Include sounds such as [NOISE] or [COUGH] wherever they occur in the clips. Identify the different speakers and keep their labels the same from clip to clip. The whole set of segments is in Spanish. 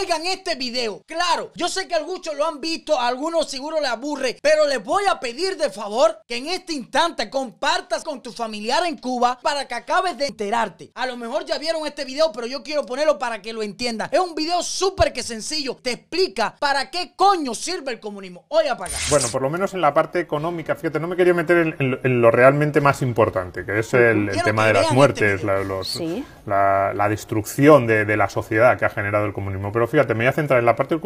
Speaker 1: oigan este video. Claro, yo sé que algunos lo han visto, a algunos seguro le aburre, pero les voy a pedir de favor que en este instante compartas con tu familiar en Cuba para que acabes de enterarte. A lo mejor ya vieron este video, pero yo quiero ponerlo para que lo entiendan. Es un video súper que sencillo, te explica para qué coño sirve el comunismo. Oye, apaga.
Speaker 2: Bueno, por lo menos en la parte económica, fíjate, no me quería meter en, lo realmente más importante, que es el, tema de las este muertes, la, la, destrucción de, de, la sociedad que ha generado el comunismo. Pero fíjate, me voy a centrar en la parte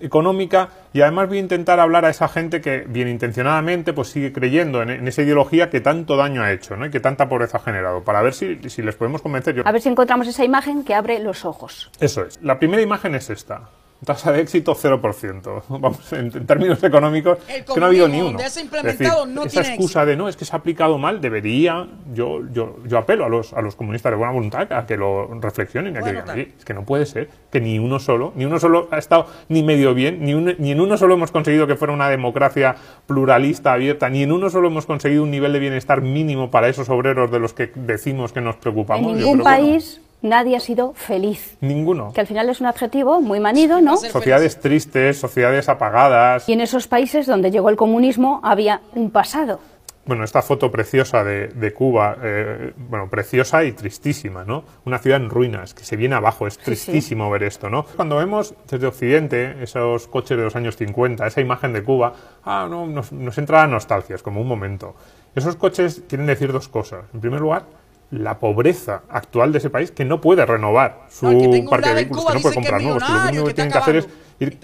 Speaker 2: económica y además voy a intentar hablar a esa gente que bien intencionadamente pues sigue creyendo en, esa ideología que tanto daño ha hecho ¿no? y que tanta pobreza ha generado para ver si, si les podemos convencer.
Speaker 3: A ver si encontramos esa imagen que abre los ojos.
Speaker 2: Eso es. La primera imagen es esta. Tasa de éxito 0%. [LAUGHS] Vamos, en, términos económicos, que no ha habido ni uno.
Speaker 1: esa
Speaker 2: excusa de no, es que se ha aplicado mal, debería. Yo, yo, yo apelo a los, a los comunistas de buena voluntad a que lo reflexionen, a que digan, es que no puede ser que ni uno solo, ni uno solo ha estado ni medio bien, ni, ni en uno solo hemos conseguido que fuera una democracia pluralista, abierta, ni en uno solo hemos conseguido un nivel de bienestar mínimo para esos obreros de los que decimos que nos preocupamos.
Speaker 3: En ningún país nadie ha sido feliz.
Speaker 2: Ninguno.
Speaker 3: Que al final es un adjetivo muy manido, ¿no?
Speaker 2: Sociedades tristes, sociedades apagadas.
Speaker 3: Y en esos países donde llegó el comunismo había un pasado.
Speaker 2: Bueno, esta foto preciosa de, Cuba, eh, bueno, preciosa y tristísima, ¿no? Una ciudad en ruinas, que se viene abajo, es tristísimo ver esto, ¿no? Cuando vemos desde Occidente esos coches de los años 50, esa imagen de Cuba, ah, no, nos, nos entra la nostalgia, es como un momento. Esos coches quieren decir dos cosas. En primer lugar, la pobreza actual de ese país que no puede renovar su parque de vehículos, que no puede comprar nuevos, que lo único que, tienen que hacer es ir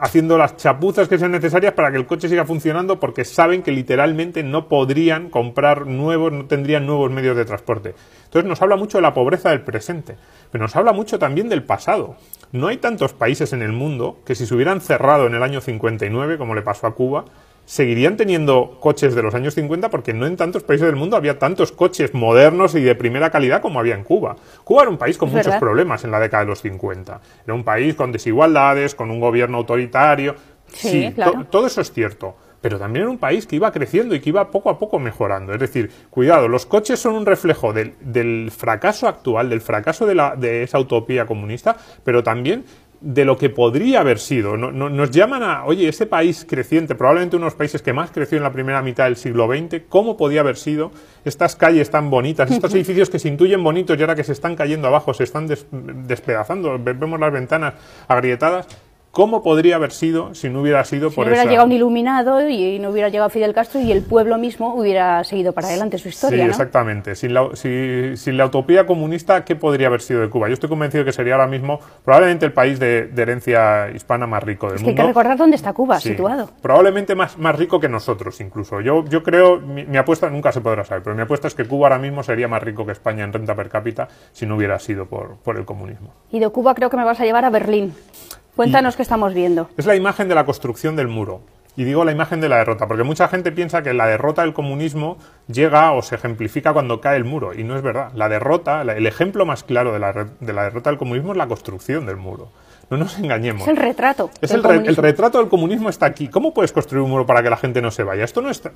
Speaker 2: haciendo las chapuzas que sean necesarias para que el coche siga funcionando porque saben que literalmente no podrían comprar nuevos, no tendrían nuevos medios de transporte. Entonces nos habla mucho de la pobreza del presente, pero nos habla mucho también del pasado. No hay tantos países en el mundo que si se hubieran cerrado en el año 59, como le pasó a Cuba, seguirían teniendo coches de los años 50 porque no en tantos países del mundo había tantos coches modernos y de primera calidad como había en Cuba. Cuba era un país con muchos problemas en la década de los 50. Era un país con desigualdades, con un gobierno autoritario. Sí, todo eso es cierto. Pero también era un país que iba creciendo y que iba poco a poco mejorando. Es decir, cuidado, los coches son un reflejo del, del fracaso actual, del fracaso de, la, de esa utopía comunista, pero también de lo que podría haber sido. nos llaman a, oye, ese país creciente, probablemente uno de los países que más creció en la primera mitad del siglo XX, ¿cómo podía haber sido? Estas calles tan bonitas, estos [LAUGHS] edificios que se intuyen bonitos y ahora que se están cayendo abajo, se están despedazando, vemos las ventanas agrietadas, ¿Cómo podría haber sido si no hubiera sido por
Speaker 3: eso? Si hubiera llegado un iluminado y no hubiera llegado Fidel Castro y el pueblo mismo hubiera seguido para adelante su historia,
Speaker 2: Sí, exactamente. Sin la, sin la, utopía comunista, ¿qué podría haber sido de Cuba? Yo estoy convencido que sería ahora mismo probablemente el país de, herencia hispana más rico del
Speaker 3: es
Speaker 2: que
Speaker 3: mundo. Hay que recordar dónde está Cuba, situado.
Speaker 2: Probablemente más, más rico que nosotros, incluso. Yo, yo creo, mi, apuesta, nunca se podrá saber, pero mi apuesta es que Cuba ahora mismo sería más rico que España en renta per cápita si no hubiera sido por, por el comunismo.
Speaker 3: Y de Cuba creo que me vas a llevar a Berlín. Cuéntanos qué estamos viendo.
Speaker 2: Es la imagen de la construcción del muro. Y digo la imagen de la derrota, porque mucha gente piensa que la derrota del comunismo llega o se ejemplifica cuando cae el muro, y no es verdad. La derrota, el ejemplo más claro de la, de la derrota del comunismo es la construcción del muro. No nos engañemos.
Speaker 3: Es el retrato.
Speaker 2: Es el, el, retrato del comunismo está aquí. ¿Cómo puedes construir un muro para que la gente no se vaya? Esto no está.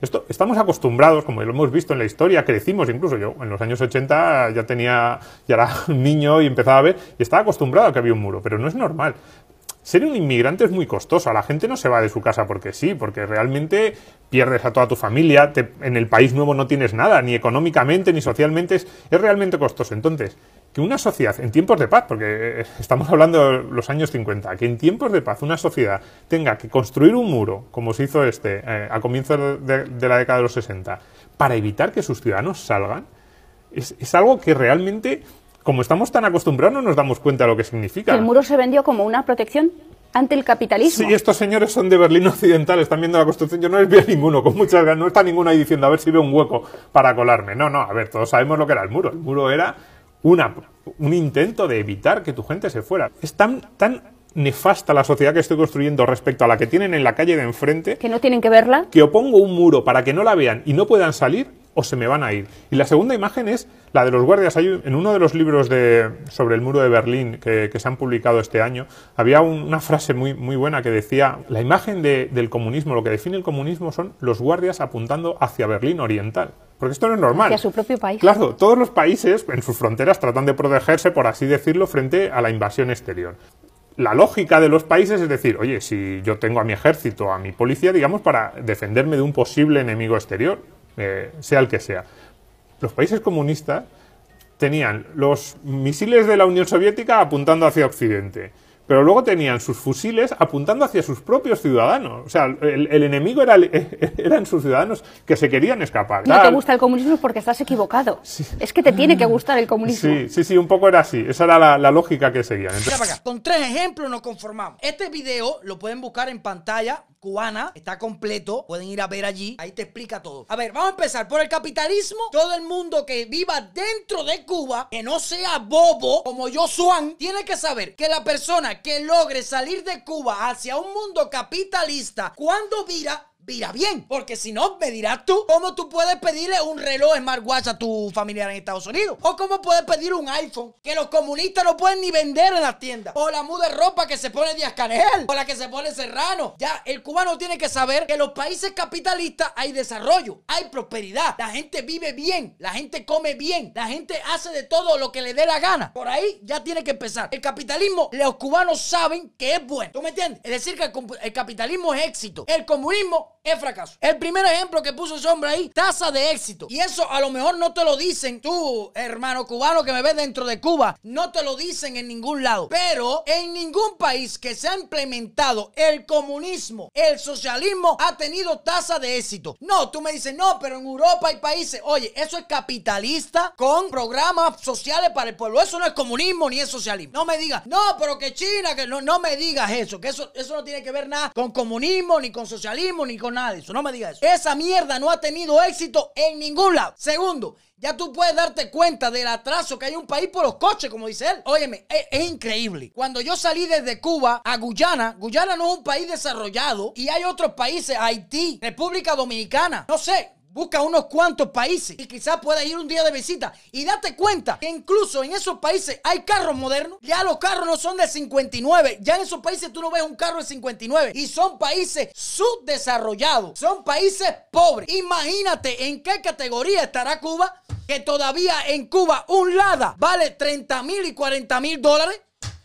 Speaker 2: Esto, estamos acostumbrados, como lo hemos visto en la historia, crecimos, incluso yo en los años 80 ya tenía, ya era [LAUGHS] un niño y empezaba a ver, y estaba acostumbrado a que había un muro, pero no es normal. Ser un inmigrante es muy costoso, la gente no se va de su casa porque sí, porque realmente pierdes a toda tu familia, en el país nuevo no tienes nada, ni económicamente ni socialmente, es, es realmente costoso. Entonces, que una sociedad, en tiempos de paz, porque estamos hablando de los años 50, que en tiempos de paz una sociedad tenga que construir un muro, como se hizo este eh, a comienzos de, la década de los 60, para evitar que sus ciudadanos salgan, es, es, algo que realmente, como estamos tan acostumbrados, no nos damos cuenta de lo que significa.
Speaker 3: ¿El muro se vendió como una protección? ante el capitalismo.
Speaker 2: Sí, estos señores son de Berlín Occidental, están viendo la construcción. Yo no les veo ninguno, con muchas ganas. No está ninguno ahí diciendo a ver si veo un hueco para colarme. No, no, a ver, todos sabemos lo que era el muro. El muro era una, un intento de evitar que tu gente se fuera. Es tan, tan nefasta la sociedad que estoy construyendo respecto a la que tienen en la calle de enfrente.
Speaker 3: Que no tienen que verla.
Speaker 2: Que o pongo un muro para que no la vean y no puedan salir o se me van a ir. Y la segunda imagen es la de los guardias. Hay, en uno de los libros de, sobre el muro de Berlín que, se han publicado este año, había una frase muy, muy buena que decía, la imagen del comunismo, lo que define el comunismo son los guardias apuntando hacia Berlín Oriental. Porque esto no es normal.
Speaker 3: Hacia su propio país.
Speaker 2: Claro, todos los países en sus fronteras tratan de protegerse, por así decirlo, frente a la invasión exterior. La lógica de los países es decir, oye, si yo tengo a mi ejército, a mi policía, digamos, para defenderme de un posible enemigo exterior, eh, sea el que sea. Los países comunistas tenían los misiles de la Unión Soviética apuntando hacia Occidente pero luego tenían sus fusiles apuntando hacia sus propios ciudadanos. O sea, el, enemigo era, [LAUGHS] eran sus ciudadanos que se querían escapar.
Speaker 3: No te gusta el comunismo porque estás equivocado. Es que te tiene que gustar el comunismo.
Speaker 2: Sí, sí, sí, un poco era así. Esa era la, lógica que seguían.
Speaker 1: Con tres ejemplos nos conformamos. Este video lo pueden buscar en pantalla cubana, está completo, pueden ir a ver allí, ahí te explica todo. A ver, vamos a empezar por el capitalismo. Todo el mundo que viva dentro de Cuba, que no sea bobo como yo Swan, tiene que saber que la persona que logre salir de Cuba hacia un mundo capitalista, cuando vira, vira bien. Porque si no, me dirás tú cómo tú puedes pedirle un reloj smartwatch a tu familiar en Estados Unidos. O cómo puedes pedir un iPhone que los comunistas no pueden ni vender en las tiendas. O la muda de ropa que se pone Díaz Canel. O la que se pone Serrano. Ya, el cubano tiene que saber que en los países capitalistas hay desarrollo, hay prosperidad. La gente vive bien, la gente come bien, la gente hace de todo lo que le dé la gana. Por ahí ya tiene que empezar. El capitalismo, los cubanos saben que es bueno. ¿Tú me entiendes? Es decir, que el capitalismo es éxito. El comunismo es fracaso. El primer ejemplo que puso ese hombre ahí, tasa de éxito. Y eso a lo mejor no te lo dicen tú, hermano cubano que me ves dentro de Cuba, no te lo dicen en ningún lado. Pero en ningún país que se ha implementado el comunismo, el socialismo, ha tenido tasa de éxito. No, tú me dices, no, pero en Europa hay países, oye, eso es capitalista con programas sociales para el pueblo. Eso no es comunismo ni es socialismo. No me digas, no, pero que China, que no, no me digas eso, que eso, eso no tiene que ver nada con comunismo, ni con socialismo, ni con nada de eso. No me digas eso. Esa mierda no ha tenido éxito en ningún lado. Segundo, ya tú puedes darte cuenta del atraso que hay un país por los coches, como dice él. Óyeme, es, es, increíble. Cuando yo salí desde Cuba a Guyana, Guyana no es un país desarrollado y hay otros países, Haití, República Dominicana, no sé, Busca unos cuantos países y quizás pueda ir un día de visita y date cuenta que incluso en esos países hay carros modernos. Ya los carros no son de 59. Ya en esos países tú no ves un carro de 59. Y son países subdesarrollados. Son países pobres. Imagínate en qué categoría estará Cuba. Que todavía en Cuba un Lada vale 30 mil y 40 mil dólares.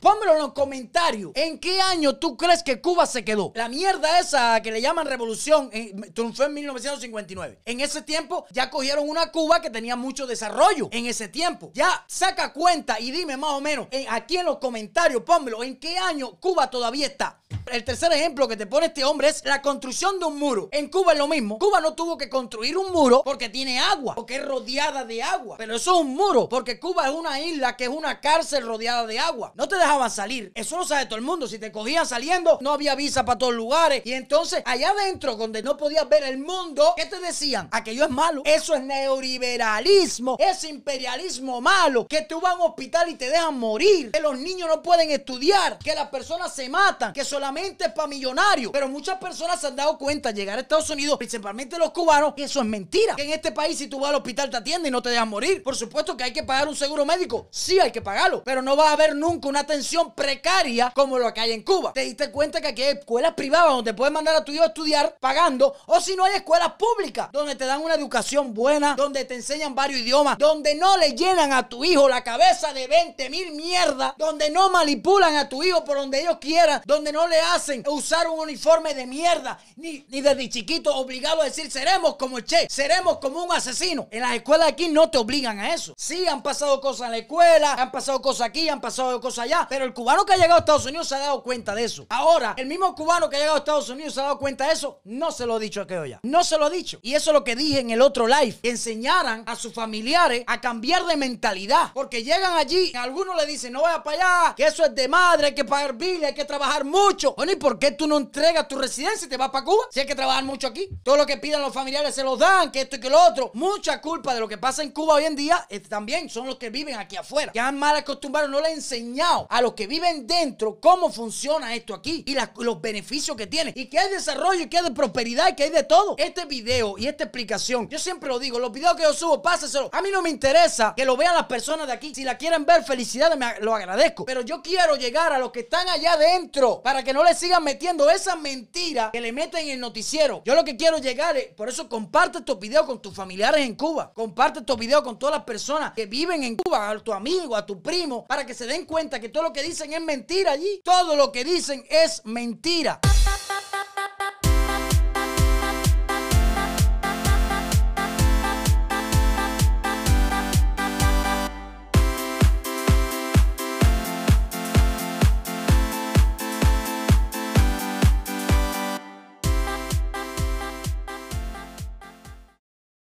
Speaker 1: Pónmelo en los comentarios. ¿En qué año tú crees que Cuba se quedó? La mierda esa que le llaman revolución triunfó en 1959. En ese tiempo ya cogieron una Cuba que tenía mucho desarrollo. En ese tiempo. Ya saca cuenta y dime más o menos aquí en los comentarios, pónmelo, ¿en qué año Cuba todavía está? El tercer ejemplo que te pone este hombre es la construcción de un muro. En Cuba es lo mismo. Cuba no tuvo que construir un muro porque tiene agua, porque es rodeada de agua. Pero eso es un muro, porque Cuba es una isla que es una cárcel rodeada de agua. No te dejaban salir. Eso lo sabe todo el mundo. Si te cogían saliendo, no había visa para todos lugares. Y entonces, allá adentro, donde no podías ver el mundo, ¿qué te decían? Aquello es malo. Eso es neoliberalismo. Es imperialismo malo. Que tú vas a un hospital y te dejan morir. Que los niños no pueden estudiar. Que las personas se matan. Que solamente para millonarios. Pero muchas personas se han dado cuenta al llegar a Estados Unidos, principalmente los cubanos, que eso es mentira. Que en este país, si tú vas al hospital, te atienden y no te dejan morir. Por supuesto que hay que pagar un seguro médico. Sí, hay que pagarlo. Pero no va a haber nunca una atención precaria como lo que hay en Cuba. Te diste cuenta que aquí hay escuelas privadas donde puedes mandar a tu hijo a estudiar pagando. O si no, hay escuelas públicas donde te dan una educación buena, donde te enseñan varios idiomas, donde no le llenan a tu hijo la cabeza de 20 mil mierda, donde no manipulan a tu hijo por donde ellos quieran, donde no le hacen usar un uniforme de mierda, ni, ni desde chiquito obligado a decir seremos como Che, seremos como un asesino. En las escuelas aquí no te obligan a eso. Sí, han pasado cosas en la escuela, han pasado cosas aquí, han pasado cosas allá, pero el cubano que ha llegado a Estados Unidos se ha dado cuenta de eso. Ahora, el mismo cubano que ha llegado a Estados Unidos se ha dado cuenta de eso, no se lo he dicho a que ya. No se lo he dicho. Y eso es lo que dije en el otro live, que enseñaran a sus familiares a cambiar de mentalidad, porque llegan allí, algunos le dicen, no vaya para allá, que eso es de madre, hay que pagar bill, hay que trabajar mucho. Bueno, ¿y por qué tú no entregas tu residencia y te vas para Cuba? Si hay que trabajar mucho aquí. Todo lo que piden los familiares se los dan, que esto y que lo otro. Mucha culpa de lo que pasa en Cuba hoy en día también son los que viven aquí afuera. Que han mal acostumbrado, no le han enseñado a los que viven dentro cómo funciona esto aquí y los beneficios que tiene. Y que hay desarrollo y que hay de prosperidad y que hay de todo. Este video y esta explicación, yo siempre lo digo, los videos que yo subo, páseselo. A mí no me interesa que lo vean las personas de aquí. Si la quieren ver, felicidades, me, lo agradezco. Pero yo quiero llegar a los que están allá adentro para que no le sigan metiendo esa mentira que le meten en el noticiero. Yo lo que quiero llegar es, por eso comparte estos videos con tus familiares en Cuba. Comparte estos videos con todas las personas que viven en Cuba, a tu amigo, a tu primo, para que se den cuenta que todo lo que dicen es mentira allí. Todo lo que dicen es mentira.